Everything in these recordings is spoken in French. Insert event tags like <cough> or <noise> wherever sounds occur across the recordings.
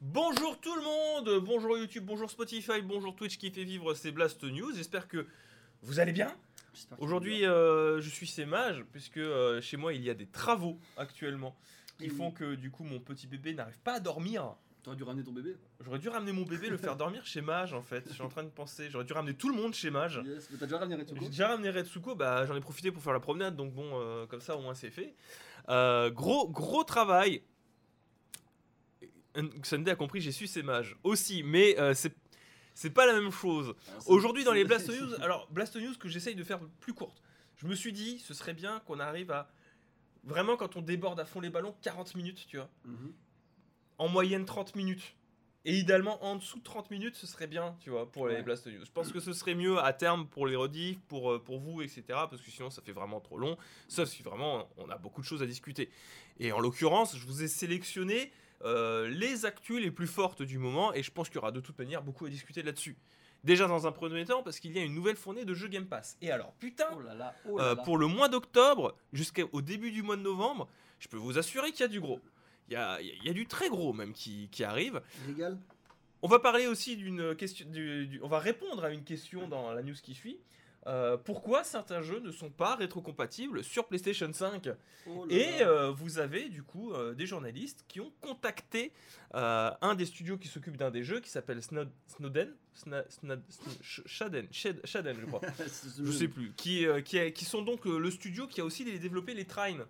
Bonjour tout le monde, bonjour YouTube, bonjour Spotify, bonjour Twitch qui fait vivre ces Blast News. J'espère que vous allez bien. Aujourd'hui, euh, je suis Sémage, puisque euh, chez moi il y a des travaux actuellement qui font que du coup mon petit bébé n'arrive pas à dormir. T'aurais dû ramener ton bébé. J'aurais dû ramener mon bébé, le faire dormir chez Mage en fait. Je suis en train de penser, j'aurais dû ramener tout le monde chez Mage. Yes. Mais t'as déjà ramené Retsuko J'ai déjà ramené Retsuko, bah, j'en ai profité pour faire la promenade, donc bon, euh, comme ça au moins c'est fait. Gros, gros travail. Sunday a compris, j'ai su ses mages aussi, mais euh, c'est c'est pas la même chose. Ah, Aujourd'hui dans les <laughs> Blast News, alors Blast News que j'essaye de faire plus courte. Je me suis dit, ce serait bien qu'on arrive à vraiment quand on déborde à fond les ballons, 40 minutes, tu vois. Mhm. En moyenne 30 minutes. Et idéalement en dessous de 30 minutes, ce serait bien, tu vois, pour les Ouais. Blast News. Je pense que ce serait mieux à terme pour les rediffs, pour, euh, pour vous, etc. Parce que sinon, ça fait vraiment trop long. Sauf si vraiment, on a beaucoup de choses à discuter. Et en l'occurrence, je vous ai sélectionné euh, les actus les plus fortes du moment. Et je pense qu'il y aura de toute manière beaucoup à discuter là-dessus. Déjà dans un premier temps, parce qu'il y a une nouvelle fournée de jeux Game Pass. Et alors, putain, Oh là là, oh là euh, là. pour le mois d'octobre jusqu'au début du mois de novembre, je peux vous assurer qu'il y a du gros. Il y a, il y a- il y a du très gros même qui, qui arrive. On va parler aussi d'une question. du- du- on va répondre à une question dans la news qui suit. Euh, pourquoi certains jeux ne sont pas rétrocompatibles sur PlayStation 5 Oh là Et là. euh, vous avez du coup euh, des journalistes qui ont contacté un des studios qui s'occupe d'un des jeux qui s'appelle Snod- Snowden, Sna- Snad- Sn- Sh- Shaden, je crois. <laughs> Je sais plus. Qui, qui, a- qui sont donc le studio qui a aussi développé les Trine.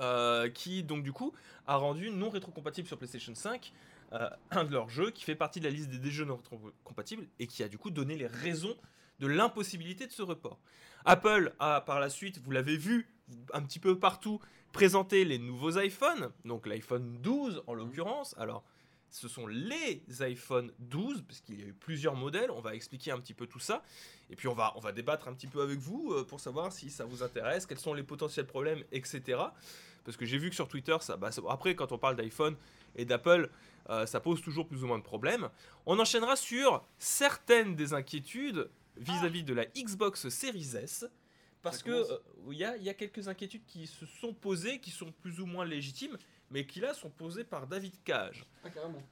Euh, qui donc du coup a rendu non rétrocompatible sur PlayStation 5 euh, un de leurs jeux qui fait partie de la liste des, des jeux non rétrocompatibles et qui a du coup donné les raisons de l'impossibilité de ce report. Apple a par la suite, vous l'avez vu un petit peu partout, présenté les nouveaux iPhones, donc l'iPhone 12 en l'occurrence. Alors ce sont les iPhone 12, parce qu'il y a eu plusieurs modèles, on va expliquer un petit peu tout ça, et puis on va, on va débattre un petit peu avec vous euh, pour savoir si ça vous intéresse, quels sont les potentiels problèmes, etc. Parce que j'ai vu que sur Twitter, ça, bah, ça- après quand on parle d'iPhone et d'Apple, euh, ça pose toujours plus ou moins de problèmes. On enchaînera sur certaines des inquiétudes vis-à-vis de la Xbox Series S. Parce que commence. euh, il y, a, il y a quelques inquiétudes qui se sont posées, qui sont plus ou moins légitimes, mais qui là sont posées par David Cage. Ah, carrément.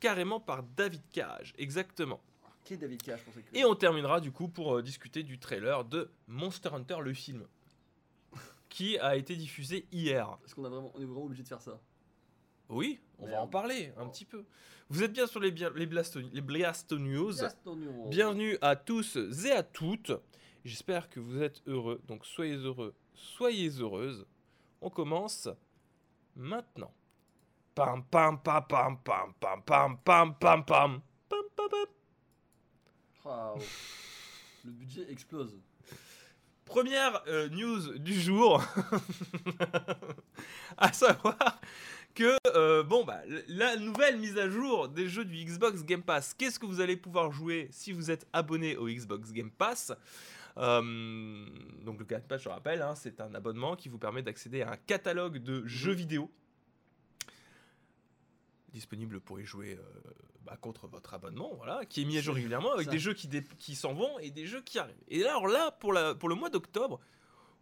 Carrément par David Cage, exactement. Qui est David Cage, que. Et on terminera du coup pour euh, discuter du trailer de Monster Hunter le film, <laughs> qui a été diffusé hier. Est-ce qu'on a vraiment... on est vraiment obligé de faire ça Oui, on va en parler un Oh. petit peu. Vous êtes bien sur les, les, News. Bienvenue à tous et à toutes. J'espère que vous êtes heureux. Donc soyez heureux, soyez heureuses. On commence maintenant. Pam pam pam pam pam pam pam pam pam pam. Pam pam pam. Waouh. Le budget explose. Première euh, news du jour, <laughs> à savoir que euh, bon bah la nouvelle mise à jour des jeux du Xbox Game Pass. Qu'est-ce que vous allez pouvoir jouer si vous êtes abonné au Xbox Game Pass? Euh, Donc le Game Pass, je rappelle, hein, c'est un abonnement qui vous permet d'accéder à un catalogue de jeux vidéo disponible pour y jouer euh, bah, contre votre abonnement, voilà, qui est mis à jour régulièrement avec Ça. des jeux qui, s'en vont et des jeux qui arrivent. Et alors là, pour, la, pour le mois d'octobre,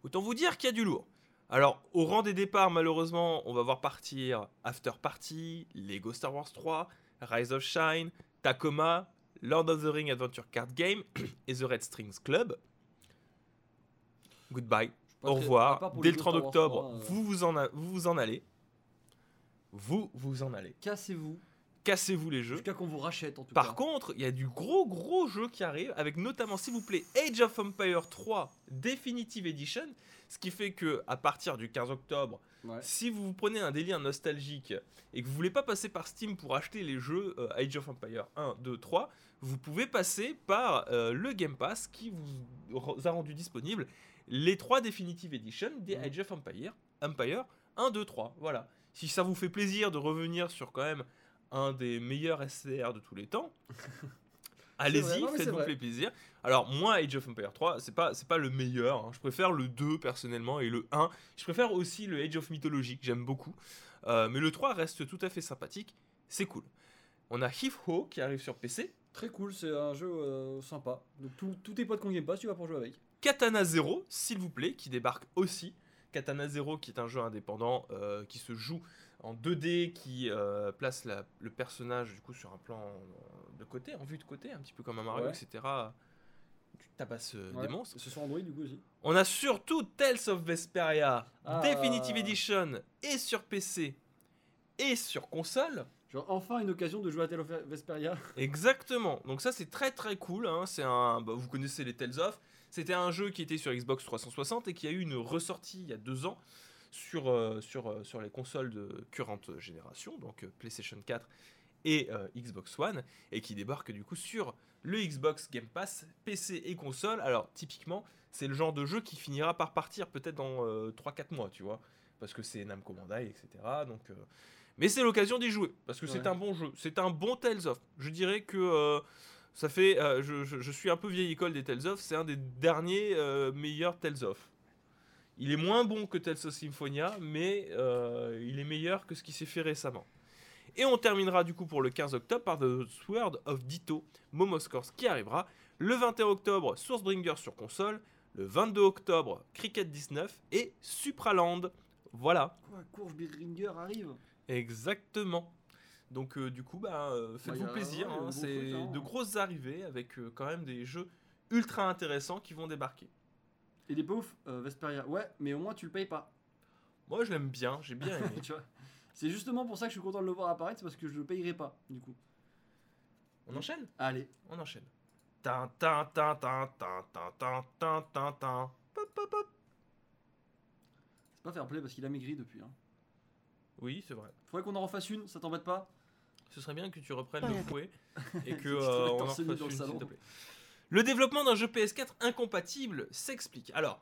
autant vous dire qu'il y a du lourd. Alors, au rang des départs, malheureusement, on va voir partir After Party, Lego Star Wars 3, Rise of Shine, Tacoma, Lord of the Ring Adventure Card Game et The Red Strings Club. Goodbye. Au revoir. Dès le jeux 30 Star Wars octobre, 3, euh, vous, vous, en a- vous vous en allez. Vous vous en allez. Cassez-vous. Cassez-vous les jeux. Jusqu'à qu'on vous rachète en tout Par cas. contre, il y a du gros gros jeu qui arrive, avec notamment, s'il vous plaît, Age of Empire 3 Definitive Edition, ce qui fait que à partir du 15 octobre, Ouais. si vous vous prenez un délire nostalgique et que vous voulez pas passer par Steam pour acheter les jeux euh, Age of Empire 1, 2, 3, vous pouvez passer par euh, le Game Pass qui vous a rendu disponible les trois Definitive Edition des Mhm. Age of Empire, Empire 1, 2, 3. Voilà. Si ça vous fait plaisir de revenir sur quand même un des meilleurs SCR de tous les temps, <laughs> allez-y, faites-vous plaisir. Alors moi, Age of Empire 3, c'est pas, c'est pas le meilleur. hein. Je préfère le 2 personnellement et le 1. Je préfère aussi le Age of Mythology que j'aime beaucoup. Euh, mais le 3 reste tout à fait sympathique. C'est cool. On a Hif Ho qui arrive sur PC. Très cool, c'est un jeu euh, sympa. Donc tout- tous tes potes qu'on Game Pass, tu vas pour jouer avec. Katana Zero, s'il vous plaît, qui débarque aussi. Katana Zero, qui est un jeu indépendant euh, qui se joue en 2D qui euh, place la- le personnage du coup sur un plan euh, de côté, en vue de côté, un petit peu comme un Mario, Ouais. etc. Tu tabasses euh, Ouais. des monstres. C'est sur Android du coup aussi. On a surtout Tales of Vesperia Ah. Definitive Edition et sur PC et sur console. Genre enfin une occasion de jouer à Tale of Vesperia. <laughs> Exactement. Donc ça c'est très très cool. hein. C'est un, bah, vous connaissez les Tales of. C'était un jeu qui était sur Xbox 360 et qui a eu une ressortie il y a deux ans sur euh, sur euh, sur les consoles de current génération, donc euh, PlayStation 4 et Xbox One, et qui débarque du coup sur le Xbox Game Pass, PC et console. Alors typiquement, c'est le genre de jeu qui finira par partir peut-être dans 3-4 mois, tu vois, parce que c'est Namco Bandai, etc. Donc, mais c'est l'occasion d'y jouer parce que c'est un bon jeu, c'est un bon Tales of. Je dirais que ça fait, euh, je, je- je suis un peu vieille école des Tales of, c'est un des derniers euh, meilleurs Tales of. Il est moins bon que Tales of Symphonia, mais euh, il est meilleur que ce qui s'est fait récemment. Et on terminera du coup pour le 15 octobre par The Sword of Ditto, Momoscors qui arrivera. Le 21 octobre, Sourcebringer sur console. Le 22 octobre, Cricket 19 et Supraland. Voilà, Quoi, Courge arrive exactement. Donc euh, du coup, bah, euh, faites-vous y a- plaisir. hein, c'est hein. de grosses arrivées avec quand même des jeux ultra intéressants qui vont débarquer. Il est pas ouf, euh, Vesperia. Ouais, mais au moins tu le payes pas. Moi, je l'aime bien, j'ai bien <laughs> aimé. tu vois. C'est justement pour ça que je suis content de le voir apparaître, c'est parce que je le payerai pas, du coup. On enchaîne? Allez. On enchaîne. Tin, tin, tin, tin, tin, tin, tin, tin, tin, tin. Pop, pop, pop. C'est pas fair play parce qu'il a maigri depuis. Hein. Oui, c'est vrai. Faudrait qu'on en refasse une, ça t'embête pas? Ce serait bien que tu reprennes le fouet <laughs> et que euh, on en refasse une, s'il te plaît. Le développement d'un jeu PS4 incompatible s'explique. Alors,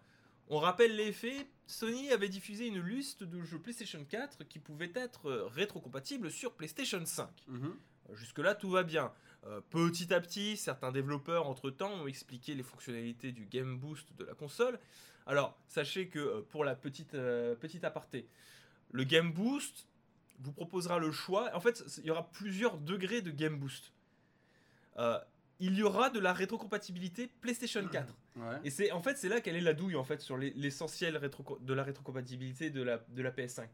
on rappelle les faits. Sony avait diffusé une liste de jeux PlayStation 4 qui pouvaient être euh, rétrocompatibles sur PlayStation 5. Mhm. Jusque-là, tout va bien. Euh, petit à petit, certains développeurs, entre-temps, ont expliqué les fonctionnalités du Game Boost de la console. Alors, sachez que euh, pour la petite, euh, petite aparté, le Game Boost vous proposera le choix. En fait, il y aura plusieurs degrés de Game Boost. Euh, il y aura de la rétrocompatibilité PlayStation 4. Ouais. Et c'est en fait c'est là qu'elle est la douille en fait sur les- l'essentiel de la rétrocompatibilité de la, de la PS5.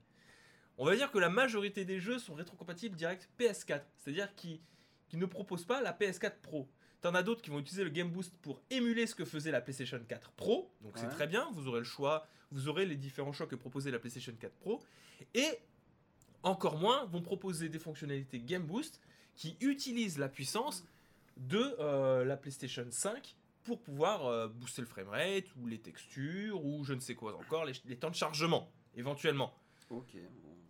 On va dire que la majorité des jeux sont rétrocompatibles direct PS4, c'est-à-dire qui qui ne proposent pas la PS4 Pro. T'en as d'autres qui vont utiliser le Game Boost pour émuler ce que faisait la PlayStation 4 Pro, donc c'est très bien, vous aurez le choix, vous aurez les différents choix que proposait la PlayStation 4 Pro, et encore moins vont proposer des fonctionnalités Game Boost qui utilisent la puissance de euh, la PlayStation 5 pour pouvoir euh, booster le framerate ou les textures ou je ne sais quoi encore, les, les temps de chargement éventuellement. Ok.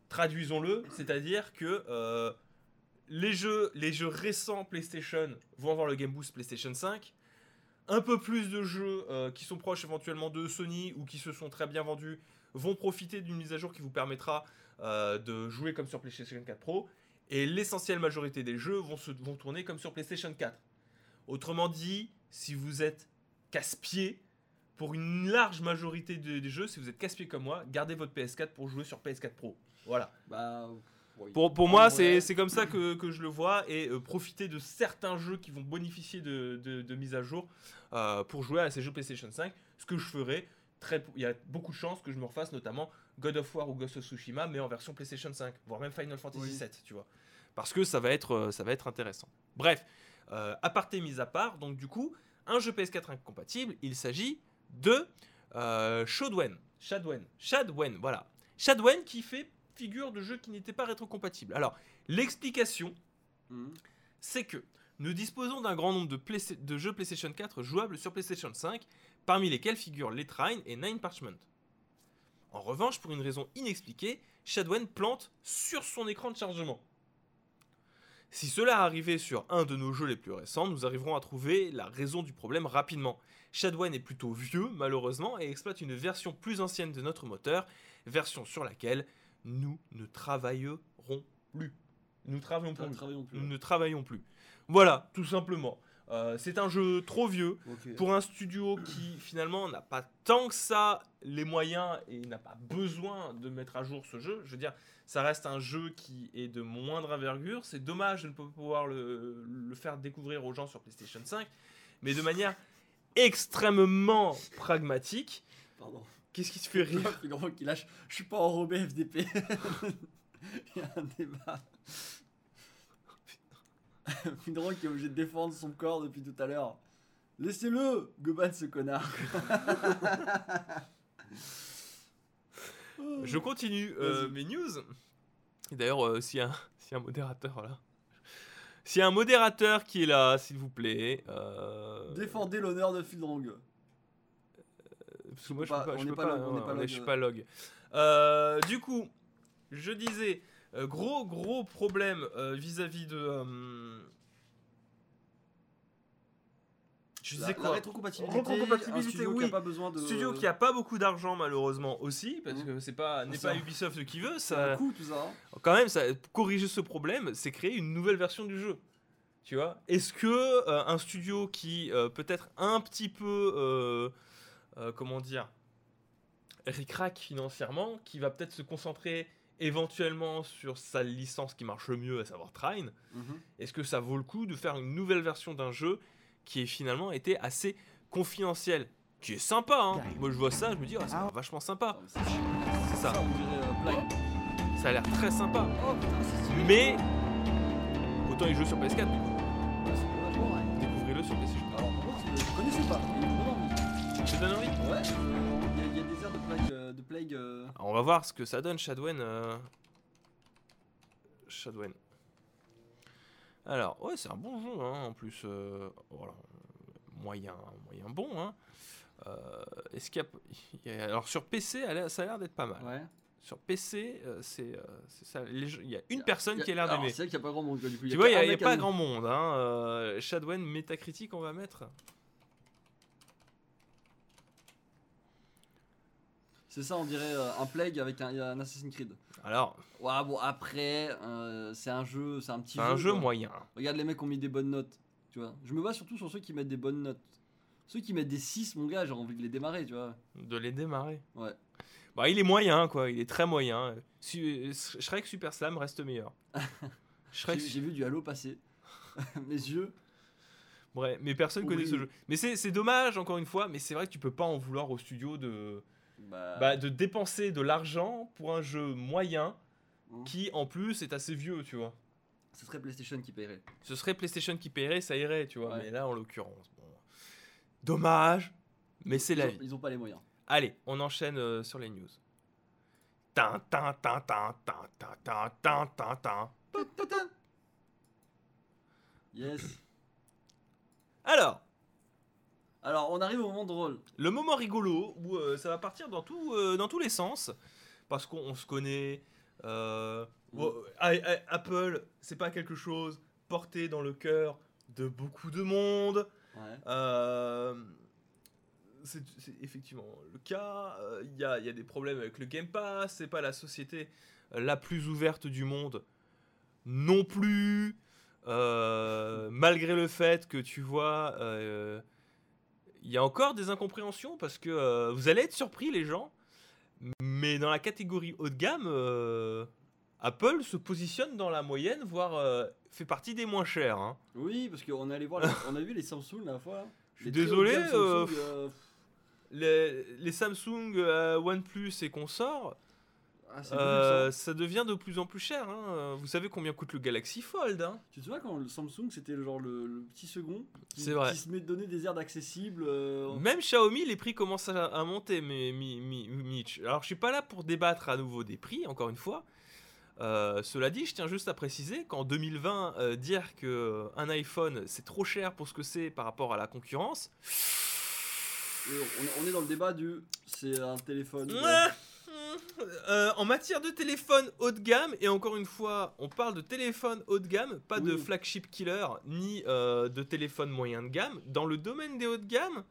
Traduisons-le, c'est-à-dire que euh, les, jeux, les jeux récents PlayStation vont avoir le Game Boost PlayStation 5. Un peu plus de jeux qui sont proches éventuellement de Sony ou qui se sont très bien vendus vont profiter d'une mise à jour qui vous permettra de jouer comme sur PlayStation 4 Pro. Et l'essentielle majorité des jeux vont, se, vont tourner comme sur PlayStation 4. Autrement dit, si vous êtes casse-pied, pour une large majorité de- des jeux, si vous êtes casse-pied comme moi, gardez votre PS4 pour jouer sur PS4 Pro. Voilà. Bah. oui. Pour, pour moi, c'est comme ça que, que je le vois et euh, profiter de certains jeux qui vont bénéficier de, de, de mise à jour euh, pour jouer à ces jeux PlayStation 5. Ce que je ferai, il y a beaucoup de chances que je me refasse notamment God of War ou Ghost of Tsushima, mais en version PlayStation 5, voire même Final Fantasy Oui. 7, tu vois. Parce que ça va être, euh, ça va être intéressant. Bref, euh, aparté mis à part, donc du coup, un jeu PS4 incompatible, il s'agit de euh, Shadwen. Shadwen. Shadwen, voilà. Shadwen qui fait figure de jeu qui n'était pas rétrocompatible. Alors, l'explication, Mhm. c'est que nous disposons d'un grand nombre de, jeux PlayStation 4 jouables sur PlayStation 5, parmi lesquels figurent Les Trine et Nine Parchment. En revanche, pour une raison inexpliquée, Shadwen plante sur son écran de chargement. Si cela arrivait sur un de nos jeux les plus récents, nous arriverons à trouver la raison du problème rapidement. Shadwen est plutôt vieux, malheureusement, et exploite une version plus ancienne de notre moteur, version sur laquelle nous ne travaillerons plus. Nous travaillons travaillons plus. Nous ne travaillons plus. Voilà, tout simplement. Euh, c'est un jeu trop vieux pour un studio qui finalement n'a pas tant que ça les moyens et n'a pas besoin de mettre à jour ce jeu. Je veux dire, ça reste un jeu qui est de moindre envergure. C'est dommage de ne pas pouvoir le, le faire découvrir aux gens sur PlayStation 5, mais de manière extrêmement pragmatique. Pardon. Qu'est-ce qui te fait rire? <laughs> Il lâche. Je suis pas enrobé FDP. <laughs> Il y a un débat. <laughs> Findron qui est obligé de défendre son corps depuis tout à l'heure. Laissez-le, Goban ce connard. <laughs> Je continue euh, mes news. D'ailleurs, euh, s'il y, a un- <laughs> s'il y a un modérateur là. S'il y a un modérateur qui est là, s'il vous plaît. euh, Défendez l'honneur de Findrong. Parce que moi, je peux pas, pas pas, log, pas suis euh. Euh, du coup, je disais, euh, gros gros problème euh, vis-à-vis de. euh, je disais quoi rétrocompatibilité, qui oui. a pas besoin de... Studio qui a pas beaucoup d'argent malheureusement aussi, parce Mhm. que c'est pas n'est pas Ubisoft qui veut, ça un coup tout ça. hein. quand même, ça, corriger ce problème, c'est créer une nouvelle version du jeu. Tu vois? Est-ce que euh, un studio qui euh, peut-être un petit peu, euh, comment dire, ricrac financièrement, qui va peut-être se concentrer éventuellement sur sa licence qui marche le mieux, à savoir Trine, Mhm. est-ce que ça vaut le coup de faire une nouvelle version d'un jeu qui est finalement été assez confidentiel Qui est sympa, hein Moi je vois ça, je me dis, ah, c'est vachement sympa. Ah, c'est ça. euh, Plague. Ça a l'air très sympa. Oh. Mais autant il joue sur PS4, du coup. Découvrez-le sur PlayStation. Alors je connaissais pas. Je te donne envie Ouais, il y, a- y des airs de Plague. Euh, plague Alors, On va voir ce que ça donne, Shadwen. euh, Shadwen. Alors, ouais, c'est un bon jeu, hein, en plus. euh, voilà, moyen, moyen bon. Hein. Euh, Est-ce qu'il y a... il y a- Alors, sur PC, ça a l'air d'être pas mal. Ouais. Sur PC, euh, c'est euh, ça. jeux- Il y a une Il y a- personne a- qui a l'air d'aimer. C'est vrai qu'il n'y a pas grand monde du coup. Tu vois, il n'y a, pas grand monde. Hein. Shadwen, métacritique, on va mettre. C'est ça, on dirait euh, un Plague avec un, un Assassin's Creed. Alors, Ouais, bon, après, euh, c'est un jeu, c'est un petit c'est un jeu quoi. moyen. Regarde, les mecs ont mis des bonnes notes. Tu vois, je me bats surtout sur ceux qui mettent des bonnes notes. Ceux qui mettent des 6, mon gars, j'ai envie de les démarrer, tu vois. De les démarrer. Ouais. Bah, il est moyen, quoi. Il est très moyen. Su- Shrek Super Slam reste meilleur. <laughs> Shrek. J'ai vu du Halo passer. <laughs> Mes yeux. Ouais, mais personne connaît ce Oui. jeu. Mais c'est dommage, encore une fois. Mais c'est vrai que tu peux pas en vouloir au studio de, Bah, bah, de dépenser de l'argent pour un jeu moyen hein. qui, en plus, est assez vieux, tu vois. Ce serait PlayStation qui paierait. Ce serait PlayStation qui paierait, ça irait, tu vois. Ouais. Mais là, en l'occurrence, bon. Dommage, mais c'est la ont- vie. Ils ont pas les moyens. Allez, on enchaîne euh, sur les news. Tin, tin, tin, tin, tin, tin, tin, tin, tin, tin. Yes. Alors, Alors, on arrive au moment drôle. le moment rigolo où euh, ça va partir dans, tout, euh, dans tous les sens parce qu'on on se connaît. euh, Mm. ah, Apple, c'est pas quelque chose porté dans le cœur de beaucoup de monde. Ouais. C'est effectivement le cas. Il y, a, y a des problèmes avec le Game Pass. C'est pas la société la plus ouverte du monde non plus. Malgré le fait que tu vois, il y a encore des incompréhensions parce que euh, vous allez être surpris les gens. Mais dans la catégorie haut de gamme, euh, Apple se positionne dans la moyenne, voire euh, fait partie des moins chers. hein. Oui, parce qu'on est allé voir, les- on a vu les Samsung la fois. <laughs> Je suis désolé, euh, les, les Samsung, euh, OnePlus et consorts, ah, euh, ça. devient de plus en plus cher. hein. Vous savez combien coûte le Galaxy Fold hein Tu te souviens quand le Samsung c'était le genre le, le petit second qui, C'est vrai. qui se met donner des airs d'accessible. euh, Même Xiaomi, les prix commencent à, à monter, mais mi, mi- Mitch. Alors, je suis pas là pour débattre à nouveau des prix, encore une fois. Euh, cela dit, je tiens juste à préciser qu'en 2020, euh, dire que un iPhone c'est trop cher pour ce que c'est par rapport à la concurrence. et on, on est dans le débat du c'est un téléphone. euh, Ouais. Euh, en matière de téléphone haut de gamme, et encore une fois, on parle de téléphone haut de gamme, pas de flagship killer, ni euh, de téléphone moyen de gamme. Dans le domaine des hauts de gamme,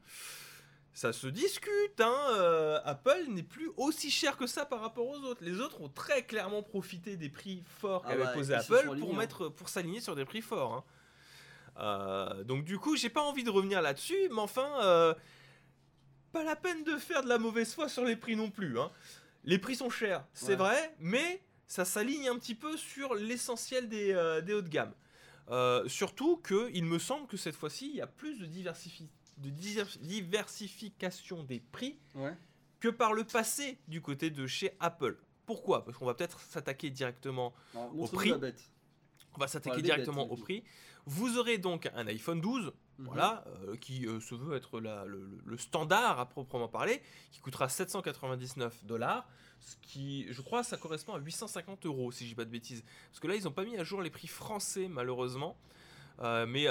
ça se discute. Hein, euh, Apple n'est plus aussi cher que ça par rapport aux autres. Les autres ont très clairement profité des prix forts Ah qu'avait bah, posé Apple hein. mettre, pour s'aligner sur des prix forts. hein. Donc du coup, j'ai pas envie de revenir là-dessus, mais enfin, pas la peine de faire de la mauvaise foi sur les prix non plus. hein. Les prix sont chers, c'est Ouais. vrai, mais ça s'aligne un petit peu sur l'essentiel des, euh, des hauts de gamme. Euh, surtout que il me semble que cette fois-ci, il y a plus de, diversifi- de diver- diversification des prix Ouais. que par le passé du côté de chez Apple. Pourquoi? Parce qu'on va peut-être s'attaquer directement montre-nous prix. on va s'attaquer directement bêtes, au prix. Vous aurez donc un iPhone 12, Mhm. voilà, euh, qui euh, se veut être le, standard à proprement parler, qui coûtera 799 dollars, ce qui, je crois, ça correspond à 850 euros, si dis pas de bêtises. Parce que là, ils n'ont pas mis à jour les prix français, malheureusement. Euh, mais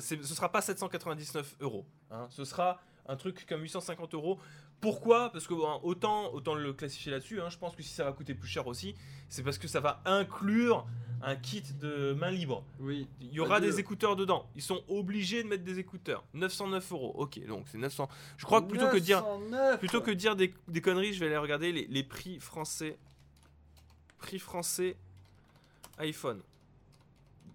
ce sera pas 799 euros. hein. Ce sera un truc comme 850 euros. Pourquoi? Parce que autant, autant le classifier là-dessus. hein, je pense que si ça va coûter plus cher aussi, c'est parce que ça va inclure un kit de main libre. Oui. Il y aura des écouteurs dedans. Ils sont obligés de mettre des écouteurs. 909 euros. Ok, donc c'est 900. Je crois que plutôt que dire, 909. plutôt que dire des, des conneries, je vais aller regarder les, les prix français. Prix français iPhone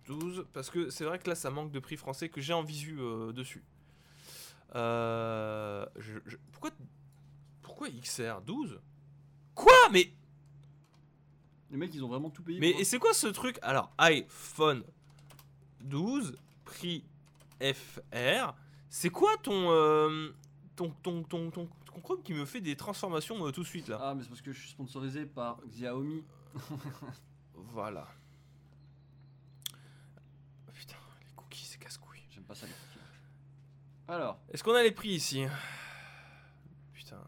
12. Parce que c'est vrai que là, ça manque de prix français que j'ai en visu euh, dessus. Euh, je- je- pourquoi, pourquoi XR 12 Quoi? Mais Les mecs, ils ont vraiment tout payé. mais pour c'est quoi ce truc? Alors, iPhone 12, prix FR. C'est quoi ton, euh, ton, ton, ton, ton, ton Chrome qui me fait des transformations euh, tout de suite là? Ah, mais c'est parce que je suis sponsorisé par Xiaomi. <laughs> Voilà. Putain, les cookies, c'est casse-couille. J'aime pas ça les cookies. Alors, Est-ce qu'on a les prix ici? Putain,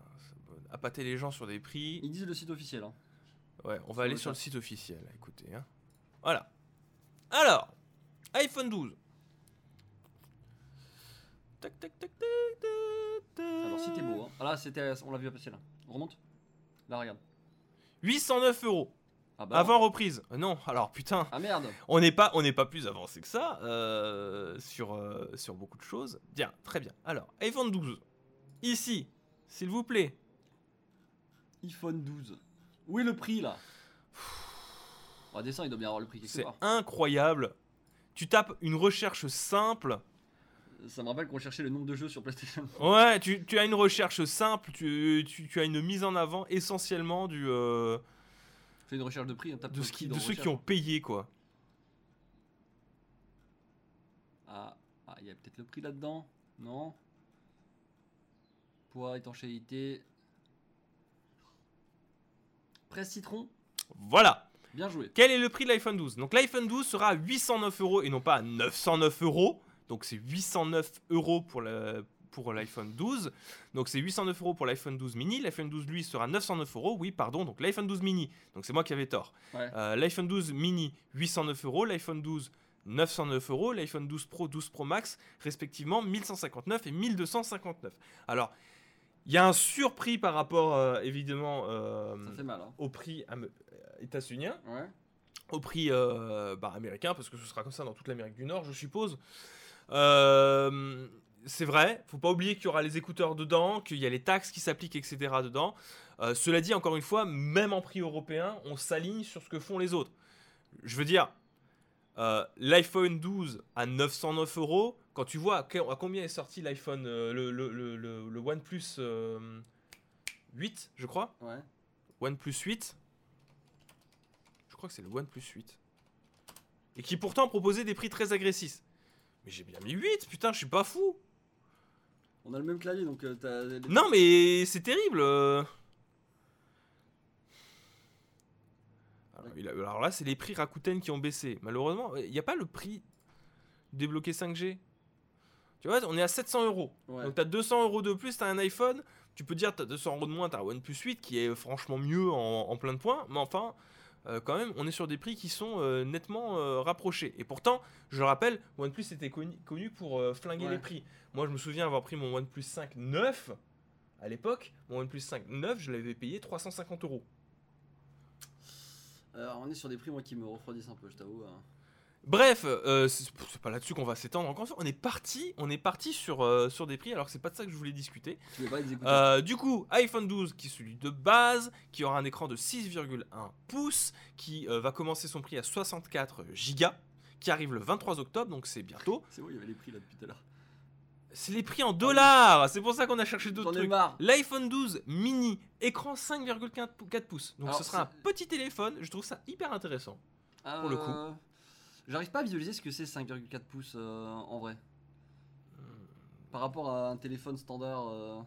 bon. appâter les gens sur des prix. ils disent le site officiel. Hein. Ouais, on va aller le sur le site officiel, écoutez. hein. Voilà. Alors, iPhone 12. Tac, tac, tac, tac, tac, tac. Alors, si t'es beau. Hein. Ah là, c'était, on l'a vu passer là. On remonte? Là, regarde. 809 euros. Ah bah. Avant reprise. Euh, Non, alors putain, Ah merde. on n'est pas, on n'est pas plus avancé que ça euh, sur, euh, sur beaucoup de choses. Bien, très bien. Alors, iPhone 12. Ici, s'il vous plaît. iPhone 12. Où est le prix là? On va descendre, il doit bien avoir le prix quelque C'est part. incroyable. Tu tapes une recherche simple. Ça me rappelle qu'on cherchait le nombre de jeux sur PlayStation. Ouais, tu, tu as une recherche simple, tu, tu- tu as une mise en avant essentiellement du, euh, Fais une recherche de prix, on tape de, ce qui, de ceux qui ont payé, quoi. Ah, ah, il y a peut-être le prix là-dedans Non Poids, étanchéité. Presse citron, Voilà. bien joué. Quel est le prix de l'iPhone 12 Donc l'iPhone 12 sera à 809 euros et non pas à 909 euros. Donc c'est 809 euros pour le pour l'iPhone 12. Donc c'est 809 euros pour l'iPhone 12 mini. L'iPhone 12 lui sera 909 euros. Oui, pardon. Donc l'iPhone 12 mini. Donc c'est moi qui avais tort. Ouais. Euh, L'iPhone 12 mini 809 euros. L'iPhone 12 909 euros. L'iPhone 12 Pro, 12 Pro Max respectivement 1159 et 1259. Alors il y a un surprix par rapport euh, évidemment euh, mal, hein. au prix euh, états-unien Ouais. au prix bah, américain, parce que ce sera comme ça dans toute l'Amérique du Nord, je suppose. C'est vrai, faut pas oublier qu'il y aura les écouteurs dedans, qu'il y a les taxes qui s'appliquent, etc. dedans. Cela dit, encore une fois, même en prix européen, on s'aligne sur ce que font les autres. Je veux dire, l'iPhone 12 à 909 euros, quand tu vois à, combien est sorti l'iPhone, euh, le, le, le, le- le OnePlus euh, 8, je crois, Ouais. OnePlus 8. Je crois que c'est le OnePlus 8. Et qui pourtant proposait des prix très agressifs. Mais j'ai bien mis 8, putain, je suis pas fou. On a le même clavier donc euh, t'as. Non, mais c'est terrible. euh. Alors là, c'est les prix Rakuten qui ont baissé. Malheureusement, il n'y a pas le prix débloqué 5G. Tu vois, on est à 700 euros. Ouais. Donc t'as 200 euros de plus, t'as un iPhone. Tu peux dire t'as 200 euros de moins, t'as un OnePlus 8 qui est franchement mieux en, en plein de points. Mais enfin, euh, quand même, on est sur des prix qui sont euh, nettement euh, rapprochés. Et pourtant, je le rappelle, OnePlus était connu, connu pour flinguer Ouais. les prix. Moi, je me souviens avoir pris mon OnePlus 5 neuf à l'époque. Mon OnePlus 5 neuf, je l'avais payé 350 euros. Alors, on est sur des prix moi qui me refroidissent un peu, je t'avoue. hein. Bref, euh, c'est pas là-dessus qu'on va s'étendre encore. On est parti, on est parti sur, euh, sur des prix alors que c'est pas de ça que je voulais discuter. Pas les Euh, du coup, iPhone 12 qui est celui de base, qui aura un écran de 6,1 pouces, qui va commencer son prix à 64 Go, qui arrive le 23 octobre, donc c'est bientôt. C'est où il y avait les prix là depuis tout à l'heure C'est les prix en dollars, c'est pour ça qu'on a cherché d'autres trucs. L'iPhone 12 mini, écran 5,4 pou- 4 pouces. Donc Alors, ce sera un petit téléphone, je trouve ça hyper intéressant. Pour le coup. Euh, J'arrive pas à visualiser ce que c'est 5,4 pouces euh, en vrai. Par rapport à un téléphone standard.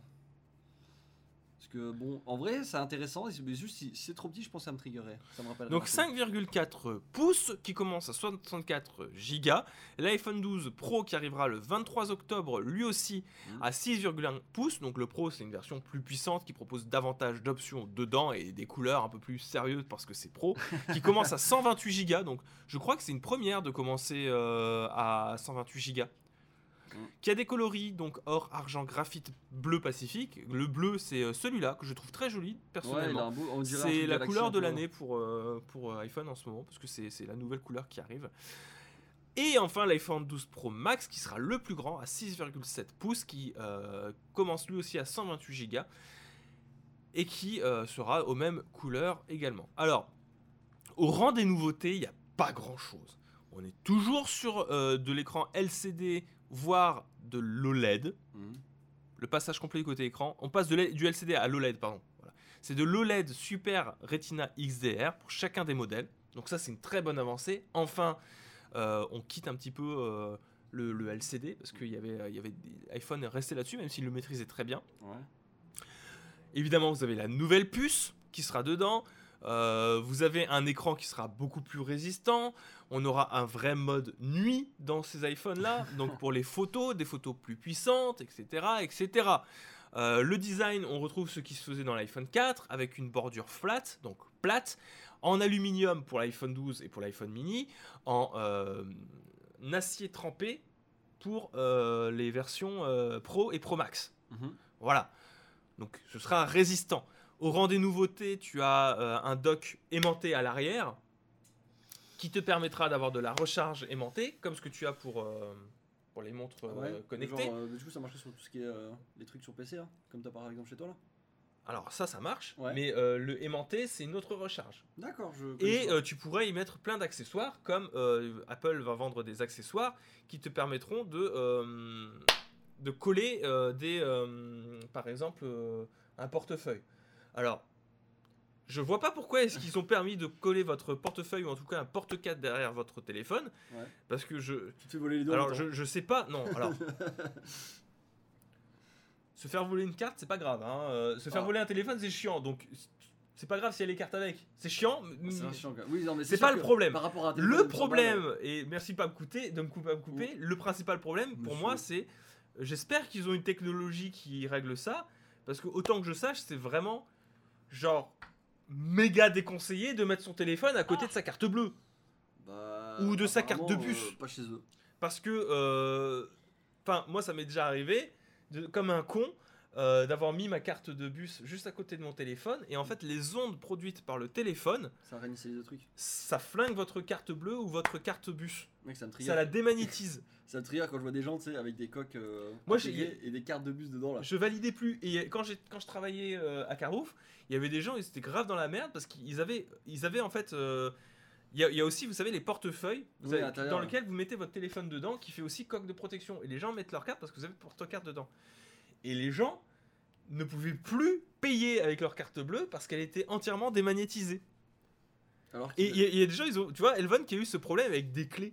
Que bon, en vrai, c'est intéressant, mais juste si, si c'est trop petit, je pense que ça me triggerait. Ça me rappelle. Donc 5,4 pouces qui commence à 64 Go. L'iPhone 12 Pro qui arrivera le 23 octobre, lui aussi Mhm. à 6,1 pouces. Donc le Pro c'est une version plus puissante qui propose davantage d'options dedans et des couleurs un peu plus sérieuses parce que c'est Pro. <laughs> qui commence à 128 Go. Donc je crois que c'est une première de commencer euh, à 128 Go. Qui a des coloris, donc or, argent, graphite, bleu pacifique. Le bleu, c'est euh, celui-là que je trouve très joli personnellement. C'est la couleur de l'année pour, euh, pour euh, iPhone en ce moment, parce que c'est c'est la nouvelle couleur qui arrive. Et enfin l'iPhone 12 Pro Max qui sera le plus grand à 6,7 pouces, qui euh, commence lui aussi à 128 Go et qui euh, sera aux mêmes couleurs également. Alors, au rang des nouveautés, il n'y a pas grand chose. On est toujours sur euh, de l'écran LCD, voire de l'OLED Mhm. le passage complet du côté écran. On passe de L- du LCD à l'OLED, pardon. Voilà. C'est de l'OLED Super Retina XDR pour chacun des modèles. Donc ça, c'est une très bonne avancée. Enfin, euh, on quitte un petit peu euh, le, le LCD parce qu'il y avait, il y avait des iPhone resté là-dessus, même s'il le maîtrisait très bien. Ouais. Évidemment, vous avez la nouvelle puce qui sera dedans. Euh, vous avez un écran qui sera beaucoup plus résistant. On aura un vrai mode nuit dans ces iPhones-là. <laughs> donc pour les photos, des photos plus puissantes, etc. etc. Euh, le design, on retrouve ce qui se faisait dans l'iPhone 4 avec une bordure flat, donc plate, en aluminium pour l'iPhone 12 et pour l'iPhone mini, en euh, acier trempé pour les versions Pro et Pro Max. Mhm. Voilà. Donc ce sera résistant. Au rang des nouveautés, tu as euh, un dock aimanté à l'arrière qui te permettra d'avoir de la recharge aimantée, comme ce que tu as pour, euh, pour les montres euh, Ouais, connectées. genre, euh, du coup, ça marcherait sur tout ce qui est euh, les trucs sur PC, hein, comme t'as par exemple chez toi là. Alors ça, ça marche, Ouais. mais euh, le aimanté, c'est une autre recharge. D'accord, je. Et euh, tu pourrais y mettre plein d'accessoires, comme euh, Apple va vendre des accessoires qui te permettront de, euh, de coller euh, des, euh, par exemple, euh, un portefeuille. Alors, je vois pas pourquoi est-ce qu'ils ont permis de coller votre portefeuille ou en tout cas un porte-carte derrière votre téléphone, Ouais. parce que je. Tu te fais voler les en alors je, je sais pas, non, alors. <laughs> Se faire voler une carte, c'est pas grave. hein, euh, se faire Ah. voler un téléphone, c'est chiant. Donc, c'est pas grave s'il y a les cartes avec. C'est chiant, mais- C'est chiant. Oui, non, mais C'est pas le problème. Par rapport à Le de 100 problème, et merci pas me coûter, de me couper, pas me couper, le principal problème pour moi c'est, j'espère qu'ils ont une technologie qui règle ça, parce que autant que je sache, c'est vraiment genre méga déconseillé de mettre son téléphone à côté de sa carte bleue. bah, ou de sa carte de bus. euh, pas chez eux. Parce que, euh, enfin, moi ça m'est déjà arrivé, de- comme un con, euh, d'avoir mis ma carte de bus juste à côté de mon téléphone, et en fait les ondes produites par le téléphone, Ça réinitialise le truc. ça flingue votre carte bleue ou votre carte bus. Mec, ça me trigger. Ça la démagnétise. <laughs> Ça me trigger quand je vois des gens, tu sais, avec des coques euh, Moi, j'ai- et des cartes de bus dedans là. Je validais plus. Et quand, quand je travaillais euh, à Carouf, il y avait des gens, ils étaient grave dans la merde parce qu'ils avaient, ils avaient en fait. il y, a, il y a aussi, vous savez, les portefeuilles vous Oui, avez- à l'intérieur, dans lesquels vous mettez votre téléphone dedans qui fait aussi coque de protection. Et les gens mettent leur carte parce que vous avez le porte-carte dedans. Et les gens ne pouvaient plus payer avec leur carte bleue parce qu'elle était entièrement démagnétisée. Alors Et il y, a- il y a des gens, ils ont, tu vois, Elvon qui a eu ce problème avec des clés.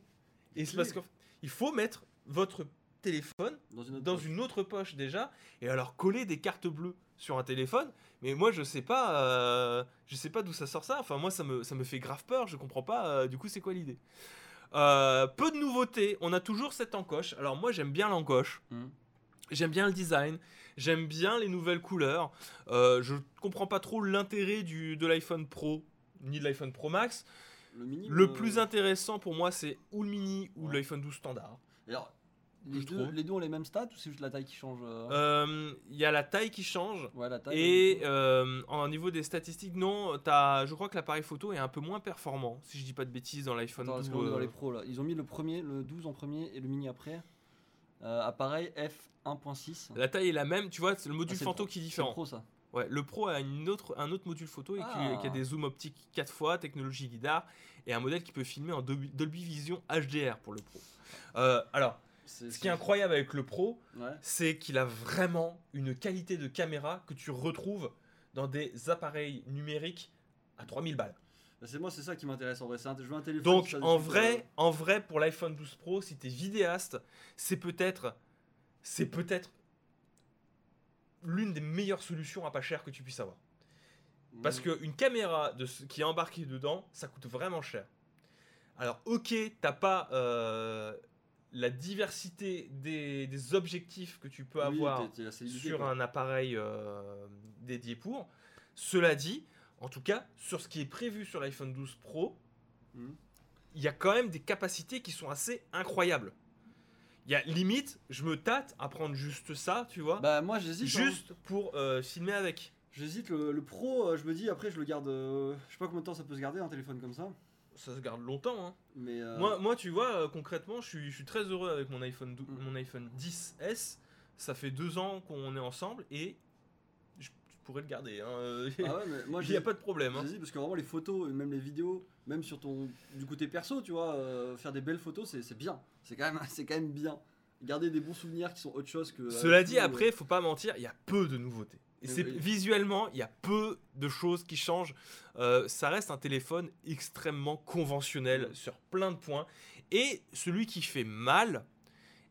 Et c'est parce qu'il faut mettre votre téléphone dans une autre dans poche. une autre poche déjà et alors coller des cartes bleues sur un téléphone mais moi je sais pas euh, je sais pas d'où ça sort ça enfin moi ça me, ça me fait grave peur je comprends pas euh, du coup c'est quoi l'idée? Euh, peu de nouveautés on a toujours cette encoche alors moi j'aime bien l'encoche Mhm. J'aime bien le design j'aime bien les nouvelles couleurs Euh, je comprends pas trop l'intérêt de l'iPhone Pro ni de l'iPhone Pro Max Le mini. le euh, plus intéressant pour moi c'est ou le mini ou Ouais. l'iPhone 12 standard Alors, les deux, trouve. les deux ont les mêmes stats ou c'est juste la taille qui change euh Euh, il y a la taille qui change Ouais, la taille. Et euh, en niveau des statistiques, non, as, je crois que l'appareil photo est un peu moins performant, si je dis pas de bêtises, dans l'iPhone Attends, parce 12. qu'on est dans les pros là. Ils ont mis le premier, le 12 en premier et le mini après. Euh, appareil F1.6. La taille est la même, tu vois, c'est le module Ah, c'est le photo pro- qui est C'est le différent. pro ça. Ouais, le Pro a une autre, un autre module photo et qui, Ah. qui a des zooms optiques 4 fois, technologie LiDAR, et un modèle qui peut filmer en Dolby, Dolby Vision HDR pour le Pro. Euh, alors, C'est- ce qui est incroyable avec le Pro, Ouais. c'est qu'il a vraiment une qualité de caméra que tu retrouves dans des appareils numériques à 3000 balles. Bah, c'est moi, c'est ça qui m'intéresse en vrai. C'est un- Je veux un téléphone. Donc en vrai, en vrai pour l'iPhone 12 Pro, si t'es vidéaste, c'est peut-être, c'est peut-être l'une des meilleures solutions à pas cher que tu puisses avoir. Parce Mhm. qu'une caméra de ce- qui est embarquée dedans, ça coûte vraiment cher. Alors, ok, t'as pas euh, la diversité des, des objectifs que tu peux Oui, avoir sur quoi. un appareil euh, dédié pour. Cela dit, en tout cas, sur ce qui est prévu sur l'iPhone 12 Pro, Mhm. il y a quand même des capacités qui sont assez incroyables. Il y a limite, je me tâte à prendre juste ça, tu vois, Bah moi j'hésite. hein. juste pour euh, filmer avec. J'hésite, le, le pro, euh, je me dis après je le garde, euh, je sais pas combien de temps ça peut se garder un téléphone comme ça, Ça se garde longtemps. Hein. mais euh, Moi, moi, tu vois, concrètement, je suis, je suis très heureux avec mon iPhone, dou- Mm. mon iPhone 10S. Ça fait deux ans qu'on est ensemble et pourrais le garder. hein. Ah ouais, mais moi <laughs> Il n'y a pas de problème. hein. parce que vraiment les photos, et même les vidéos, même sur ton du côté perso, tu vois, euh, faire des belles photos c'est bien, c'est quand même <laughs> c'est quand même bien. Garder des bons souvenirs qui sont autre chose que. Cela euh, dit, tout, euh, après, faut pas mentir, il y a peu de nouveautés. Et c'est oui. visuellement, il y a peu de choses qui changent. Euh, ça reste un téléphone extrêmement conventionnel sur plein de points. Et celui qui fait mal,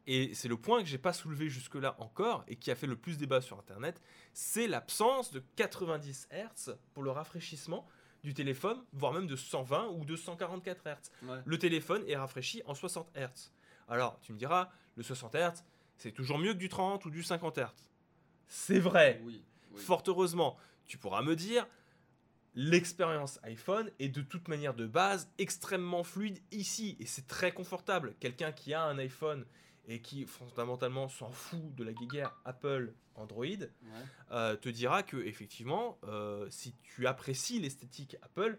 et c'est le point que j'ai pas soulevé jusque-là encore et qui a fait le plus débat sur Internet, c'est l'absence de 90 Hz pour le rafraîchissement du téléphone, voire même de 120 ou de 144 Hz. ouais. Le téléphone est rafraîchi en 60 Hz. Alors, tu me diras, le 60 Hz, c'est toujours mieux que du 30 ou du 50 Hz. C'est vrai, Oui. oui. fort heureusement. Tu pourras me dire, l'expérience iPhone est de toute manière de base extrêmement fluide ici, et c'est très confortable. Quelqu'un qui a un iPhone et qui fondamentalement s'en fout de la guéguerre Apple Android, Ouais. euh, te dira que effectivement, euh, si tu apprécies l'esthétique Apple,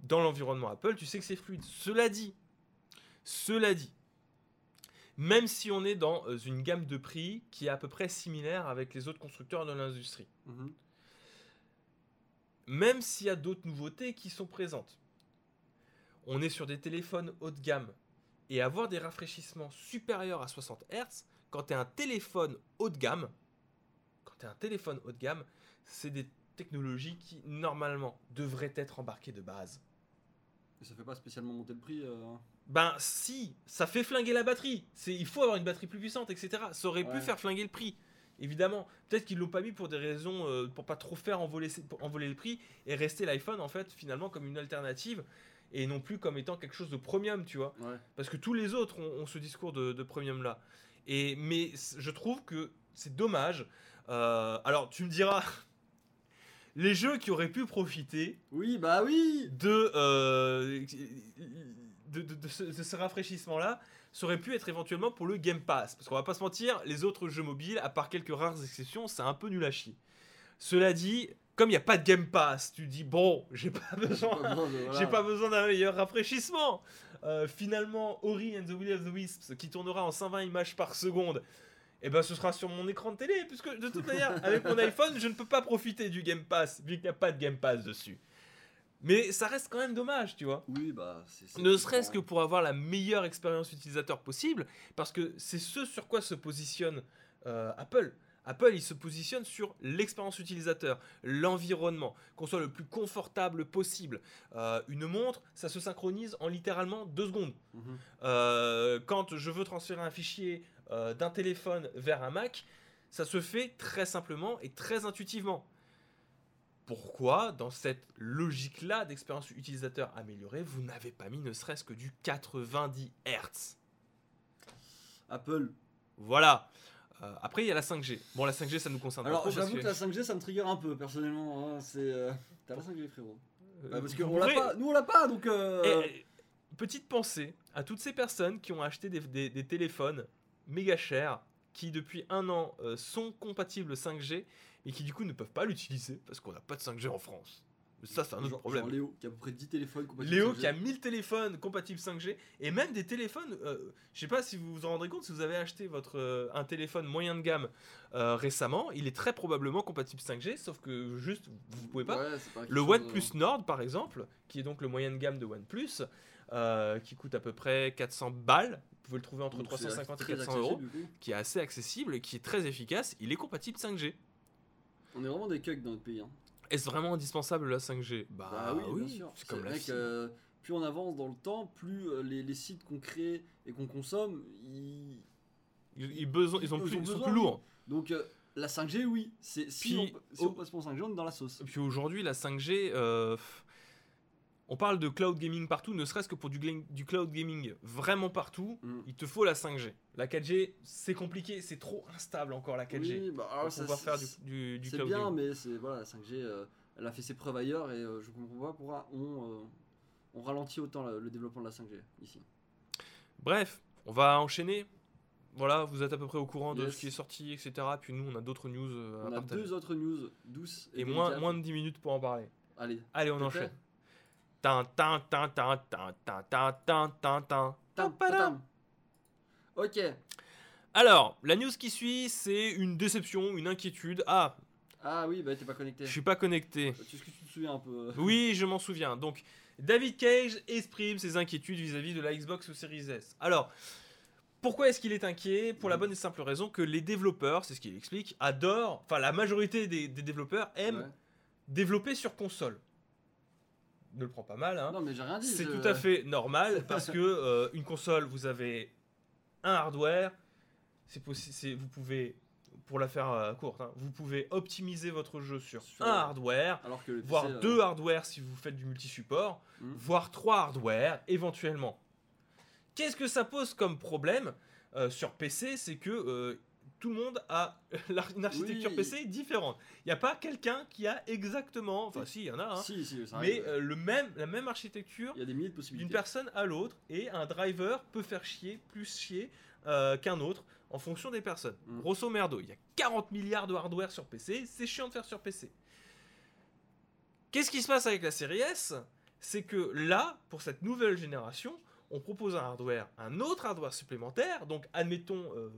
dans l'environnement Apple, tu sais que c'est fluide. Cela dit, cela dit, même si on est dans euh, une gamme de prix qui est à peu près similaire avec les autres constructeurs de l'industrie, Mhm. même s'il y a d'autres nouveautés qui sont présentes, on est sur des téléphones haut de gamme et avoir des rafraîchissements supérieurs à 60 Hz, quand tu es un téléphone haut de gamme, quand tu un téléphone haut de gamme, c'est des technologies qui normalement devraient être embarquées de base. Et ça fait pas spécialement monter le prix. euh, Ben si, ça fait flinguer la batterie. C'est, il faut avoir une batterie plus puissante, etc. Ça aurait pu faire flinguer le prix, évidemment. Peut-être qu'ils l'ont pas mis pour des raisons, euh, pour pas trop faire envoler, pour envoler le prix et rester l'iPhone en fait finalement comme une alternative et non plus comme étant quelque chose de premium, tu vois. Ouais. Parce que tous les autres ont, ont ce discours de, de premium là. Et mais je trouve que c'est dommage. Euh, alors tu me diras, <laughs> les jeux qui auraient pu profiter Oui, bah oui. de, euh, de, de- de ce, de ce rafraîchissement-là, ça aurait pu être éventuellement pour le Game Pass. Parce qu'on va pas se mentir, les autres jeux mobiles, à part quelques rares exceptions, c'est un peu nul à chier. Cela dit, comme il n'y a pas de Game Pass, tu dis, bon, j'ai pas besoin, <laughs> j'ai pas besoin d'un meilleur rafraîchissement. Euh, finalement, Ori and the Will of the Wisps, qui tournera en 120 images par seconde, et ben ce sera sur mon écran de télé, puisque de toute manière, <laughs> avec mon iPhone, je ne peux pas profiter du Game Pass, vu qu'il n'y a pas de Game Pass dessus. Mais ça reste quand même dommage, tu vois. Oui, bah c'est. Ne serait-ce que pour avoir la meilleure expérience utilisateur possible, parce que c'est ce sur quoi se positionne euh, Apple. Apple, il se positionne sur l'expérience utilisateur, l'environnement, qu'on soit le plus confortable possible. Euh, une montre, ça se synchronise en littéralement deux secondes. Mhm. Euh, quand je veux transférer un fichier euh, d'un téléphone vers un Mac, ça se fait très simplement et très intuitivement. Pourquoi, dans cette logique-là d'expérience utilisateur améliorée, vous n'avez pas mis ne serait-ce que du 90 Hz Apple. Voilà. Euh, après, il y a la 5G. Bon, la 5G, ça nous concerne Alors pas parce j'avoue que... la 5G ça me trigger un peu personnellement. hein, C'est. euh, T'as la 5G frérot. euh, Bah, parce vous qu'on l'a pas. Nous on l'a pas donc. Eh, eh, petite pensée à toutes ces personnes qui ont acheté des, des- des téléphones méga chers, qui depuis un an sont compatibles 5G, et qui du coup ne peuvent pas l'utiliser parce qu'on n'a pas de 5G en France. Mais ça, c'est un autre genre- problème. genre Léo qui a à peu près 10 téléphones compatibles Léo 5G. qui a 1000 téléphones compatibles 5G et même des téléphones, euh, je sais pas si vous vous en rendrez compte, si vous avez acheté votre, euh, un téléphone moyen de gamme euh, récemment, il est très probablement compatible 5G, sauf que juste vous pouvez pas. Ouais, Le chose, euh, OnePlus Nord par exemple, qui est donc le moyen de gamme de OnePlus, euh, qui coûte à peu près 400 balles, vous pouvez le trouver entre donc c'est 350 et très 400 accessible, euros, qui est assez accessible et qui est très efficace, il est compatible 5G. On est vraiment des cucks dans notre pays. hein. Est-ce vraiment indispensable la 5G Bah, Bah oui, bien sûr. c'est comme la fibre. euh, plus on avance dans le temps, plus euh, les, les sites qu'on crée et qu'on consomme, ils... Ils, ils besoin- ils ont ils plus- ont ils sont besoin, plus oui. lourds. donc euh, La 5G, oui. C'est si, Puis, on, si on passe pour 5G, on est dans la sauce. Et puis aujourd'hui, la 5G, euh, on parle de cloud gaming partout, ne serait-ce que pour du, cloud gaming vraiment partout, Mm. il te faut la 5G. La 4G, c'est compliqué, c'est trop instable encore la 4G. Oui, bah, pour ça, pouvoir faire du, du, cloud bien, gaming. mais c'est voilà, la 5G, euh, elle a fait ses preuves ailleurs et euh, je comprends pas pourquoi on, euh, on ralentit autant le, le développement de la 5G ici. Bref, on va enchaîner. Voilà, vous êtes à peu près au courant de ce qui est sorti, etc. Puis nous, on a d'autres news euh, à On a partager. deux autres news douces et, Et moins, de 10 minutes pour en parler. Allez, Allez, on enchaîne. Ok. Alors, la news qui suit, c'est une déception, une inquiétude. Ah, Ah oui, bah t'es pas connecté. je suis pas connecté. Est-ce que tu te souviens un peu? Euh, <laughs> Oui, je m'en souviens. Donc, David Cage exprime ses inquiétudes vis-à-vis de la Xbox Series S. Alors, pourquoi est-ce qu'il est inquiet? Pour la bonne et simple raison que les développeurs, c'est ce qu'il explique, adorent, enfin la majorité des, des développeurs aiment ouais. développer sur console. Ne le prends pas mal, hein. Non, mais j'ai rien dit. C'est je- tout à fait normal <laughs> parce que euh, une console, vous avez un hardware, c'est possi- c'est- vous pouvez, pour la faire euh, courte, hein, vous pouvez optimiser votre jeu sur Sur- un hardware, Alors que PC, voire euh, deux hardware si vous faites du multi-support, Hmm. voire trois hardware éventuellement. Qu'est-ce que ça pose comme problème euh, sur PC C'est que tout le monde a <laughs> une architecture Oui. PC différente. Il n'y a pas quelqu'un qui a exactement, enfin si, il y en a, hein, Si, si, ça mais euh, le même, la même architecture d'une personne à l'autre et un driver peut faire chier plus chier euh, qu'un autre en fonction des personnes. Mm. Grosso merdo, il y a 40 milliards de hardware sur PC, c'est chiant de faire sur PC. Qu'est-ce qui se passe avec la série S? C'est que là, pour cette nouvelle génération, on propose un hardware, un autre hardware supplémentaire. Donc, admettons, euh,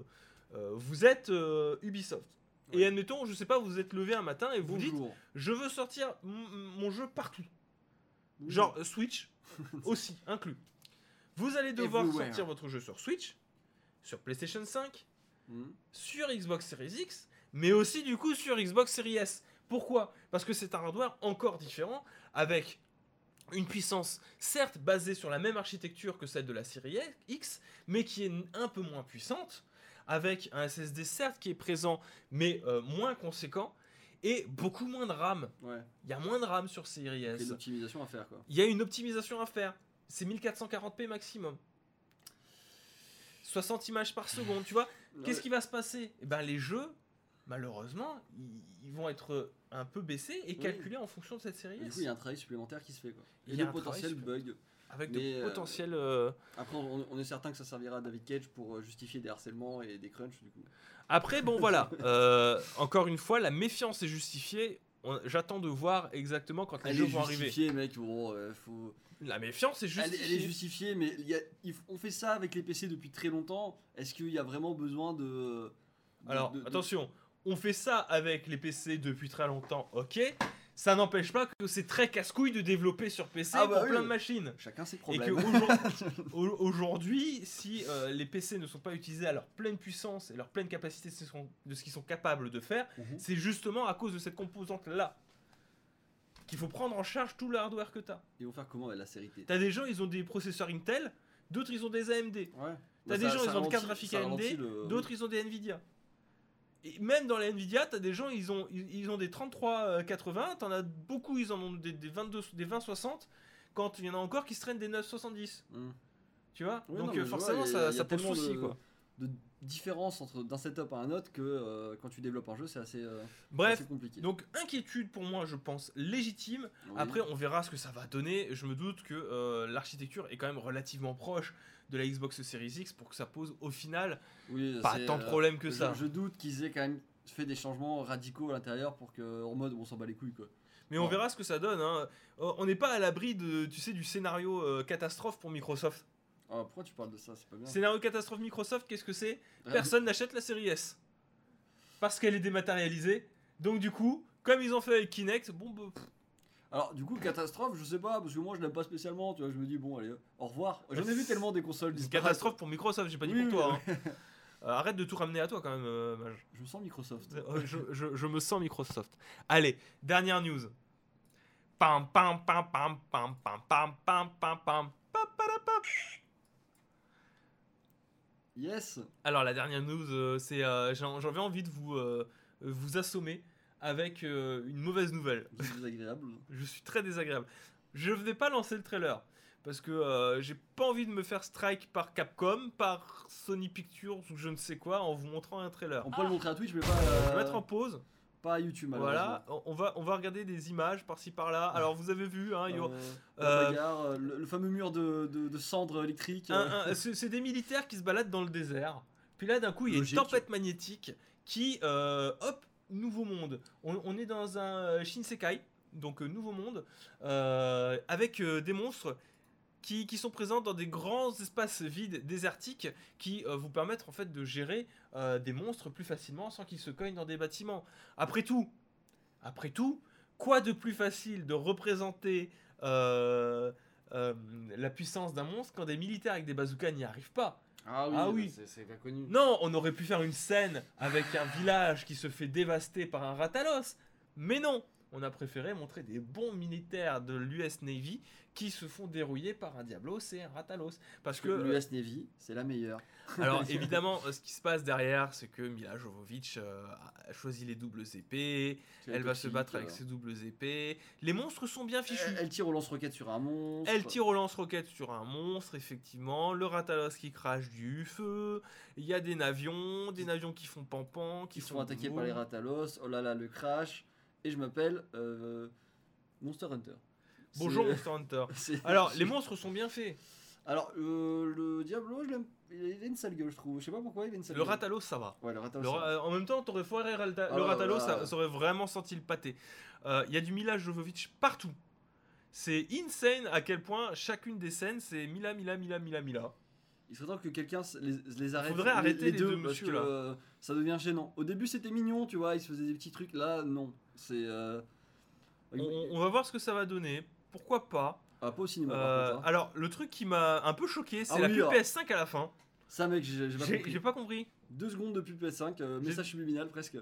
vous êtes euh, Ubisoft. Et admettons, je sais pas, vous êtes levé un matin et vous dites, je veux sortir mon jeu partout. Genre euh, Switch <laughs> aussi inclus. Vous allez devoir Everywhere. sortir votre jeu sur Switch, sur PlayStation 5, Hmm. sur Xbox Series X, mais aussi du coup sur Xbox Series S. Pourquoi? Parce que c'est un hardware encore différent, avec une puissance certes basée sur la même architecture que celle de la série X, mais qui est un peu moins puissante, avec un SSD certes qui est présent, mais euh, moins conséquent, et beaucoup moins de RAM. Ouais. Il y a moins de RAM sur Series Il y a S. une optimisation à faire. Il y a une optimisation à faire. C'est 1440p maximum. 60 images par seconde, tu vois. <laughs> Qu'est-ce qui va se passer? Eh ben, les jeux, malheureusement, ils, vont être un peu baissés et Oui. calculés en fonction de cette série Du S. coup, il y a un travail supplémentaire qui se fait quoi. Il Et y a de un travail potentiels bugs. Avec mais, de euh, potentiels. euh, Après, on, on est certain que ça servira à David Cage pour euh, justifier des harcèlements et des crunchs du coup. Après, bon, voilà. <laughs> euh, encore une fois, la méfiance est justifiée. J'attends de voir exactement quand les Elle jeux est vont arriver. justifiée, mec. Bon, euh, faut. La méfiance est Elle, justifiée. elle est justifiée, mais y a- on fait ça avec les PC depuis très longtemps. Est-ce qu'il y a vraiment besoin de. de- Alors, de- de- attention, on fait ça avec les PC depuis très longtemps, ok. Ça n'empêche pas que c'est très casse-couille de développer sur PC Ah bah pour oui. plein de machines. Chacun ses Et problèmes. que aujourd- <laughs> au- aujourd'hui, si euh, les PC ne sont pas utilisés à leur pleine puissance et leur pleine capacité de ce qu'ils sont- capables de faire, Mhm. c'est justement à cause de cette composante-là qu'il faut prendre en charge tout le hardware que tu as. Ils vont faire comment avec la série T? Tu as des gens, ils ont des processeurs Intel, d'autres, ils ont des AMD. Ouais. T'as Bah, des gens, ils ont des cartes graphiques AMD, le- d'autres, ils ont des Nvidia. Et même dans les Nvidia, t'as des gens, ils ont, ils, ils ont des 3380, t'en as beaucoup, ils en ont des, des 22, des 2060, quand il y en a encore qui se traînent des 970. Hmm. Tu vois? Donc non, euh, vois, forcément, il y a- ça, y a ça pose souci, de- quoi. de différence entre d'un setup à un autre que euh, quand tu développes un jeu, c'est assez, euh, Bref, assez compliqué. donc inquiétude pour moi, je pense, légitime. Oui. Après, on verra ce que ça va donner. Je me doute que euh, l'architecture est quand même relativement proche de la Xbox Series X pour que ça pose au final Oui, pas tant de euh, problèmes que ça. Je doute qu'ils aient quand même fait des changements radicaux à l'intérieur pour que en mode on s'en bat les couilles quoi. Mais on verra ce que ça donne. hein. Euh, On n'est pas à l'abri de, tu sais, du scénario euh, catastrophe pour Microsoft. Ah, pourquoi tu parles de ça? C'est pas bien. Scénario catastrophe Microsoft, qu'est-ce que c'est? Ouais. Personne n'achète la série S. Parce qu'elle est dématérialisée. Donc du coup, comme ils ont fait avec Kinect, bon, bah, pff, Alors du coup catastrophe, je sais pas parce que moi je l'aime pas spécialement, tu vois, je me dis bon allez, au revoir. J'en ai vu <laughs> tellement des consoles c'est catastrophe pour Microsoft, j'ai pas dit Oui, pour oui, toi. hein. <laughs> Euh, arrête de tout ramener à toi quand même, euh, Mage. Je me sens Microsoft. Euh, je, je- je me sens Microsoft. Allez, dernière news. Pam pam pam pam pam pam pam pam pam pam. Pa, pa, da, pa. Yes. Alors la dernière news, euh, c'est euh, j'en- j'avais envie de vous euh, vous assommer avec euh, une mauvaise nouvelle. Désagréable. <laughs> Je suis très désagréable. Je ne vais pas lancer le trailer parce que euh, j'ai pas envie de me faire strike par Capcom, par Sony Pictures ou je ne sais quoi en vous montrant un trailer. On pourrait le montrer à Twitch, mais pas, Je vais euh, mettre en pause. pas à YouTube. Voilà, on va, on va regarder des images par-ci par-là. Alors vous avez vu, hein, Euh, la bagarre, euh, le, le fameux mur de, de, de cendres électriques. c'est des militaires qui se baladent dans le désert. Puis là, d'un coup, il y a une tempête magnétique qui, euh, hop, nouveau monde. On, est dans un euh, Shinsekai, donc euh, nouveau monde, euh, avec des monstres qui, sont présents dans des grands espaces vides désertiques qui vous permettent en fait de gérer des monstres plus facilement sans qu'ils se cognent dans des bâtiments. Après tout, après tout, quoi de plus facile de représenter la puissance d'un monstre quand des militaires avec des bazookas n'y arrivent pas? Ah oui, Ah bah, oui. c'est- bien connu. Non, on aurait pu faire une scène avec un village qui se fait dévaster par un ratalos. Mais non, on a préféré montrer des bons militaires de l'US Navy qui se font dérouiller par un Diablos et un ratalos. Parce que, l'US Navy, c'est la meilleure. <laughs> alors <laughs> évidemment, euh, ce qui se passe derrière, c'est que Mila Jovovich euh, a choisi les doubles épées, elle va se battre avec euh. ses doubles épées. Les monstres sont bien fichus. Elle, tire au lance-roquette sur un monstre. Elle tire au lance-roquette sur un monstre, effectivement. Le Ratalos qui crache du feu. Il y a des navions, des navions qui font pampan, qui sont font attaquer par les Ratalos. Oh là là, le crash. Et je m'appelle euh, Monster Hunter. Bonjour Monster Hunter. <laughs> Alors, les monstres sont bien faits. Alors, euh, le Diablo, je il a une sale gueule, je trouve. Je sais pas pourquoi il a une sale Le gueule. Ratalos, ça va. Ouais, le Ratalos. Le ça va. euh, en même temps, t'aurais foiré Ralta- Ah le Ratalos, voilà. ça, ça aurait vraiment senti le pâté. Euh, Il y a du Mila Jovovich partout. C'est insane à quel point chacune des scènes, c'est Mila, Mila, Mila, Mila, Mila. Il serait temps que quelqu'un les, les arrête. Faudrait les- arrêter les deux parce monsieur, que, là. euh, ça devient gênant. Au début, c'était mignon, tu vois, ils se faisaient des petits trucs. Là, non. C'est. euh, On, on va voir ce que ça va donner. Pourquoi pas Ah, pas au cinéma, Euh, par contre. hein. Alors, le truc qui m'a un peu choqué, c'est Ah la oui, pub alors. PS5 à la fin. Ça, mec, j'ai pas compris. j'ai pas compris. Deux secondes de pub PS5, euh, message subliminal presque.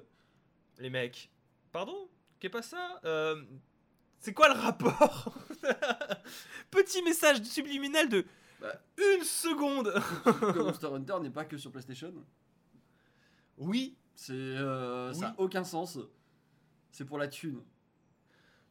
Les mecs. Pardon? Qu'est pas ça? Euh, C'est quoi le rapport? <laughs> Petit message subliminal de Bah. une seconde. que <laughs> Monster Hunter n'est pas que sur PlayStation. Oui. C'est. euh, Ça Oui. a aucun sens. C'est pour la thune.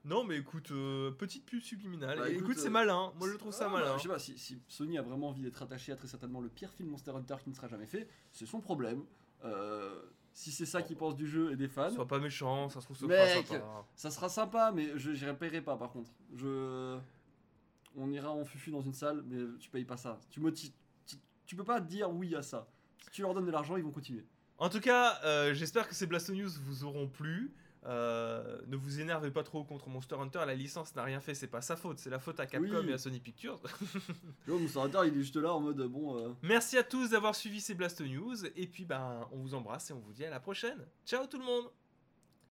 Non, mais écoute, euh, petite pub subliminale. Bah, écoute, c'est euh, malin. Moi, je trouve ça Ah, bah, malin. je sais pas, si, si Sony a vraiment envie d'être attaché à très certainement le pire film Monster Hunter qui ne sera jamais fait, c'est son problème. Euh, si c'est ça qu'il pense du jeu et des fans, Sois pas méchant, ça se trouve, ça Mec. sympa. ça sera sympa, mais je j'irai paierai pas par contre. Je, on ira en fufu dans une salle, mais tu payes pas ça. Tu tu, tu peux pas dire oui à ça. Si tu leur donnes de l'argent, ils vont continuer. En tout cas, j'espère que ces Blasto News vous auront plu. Euh, ne vous énervez pas trop contre Monster Hunter, la licence n'a rien fait, c'est pas sa faute, c'est la faute à Capcom Oui. et à Sony Pictures. <laughs> Monster Hunter, il est juste là en mode bon. euh, Merci à tous d'avoir suivi ces Blast News. Et puis, ben, on vous embrasse et on vous dit à la prochaine. Ciao tout le monde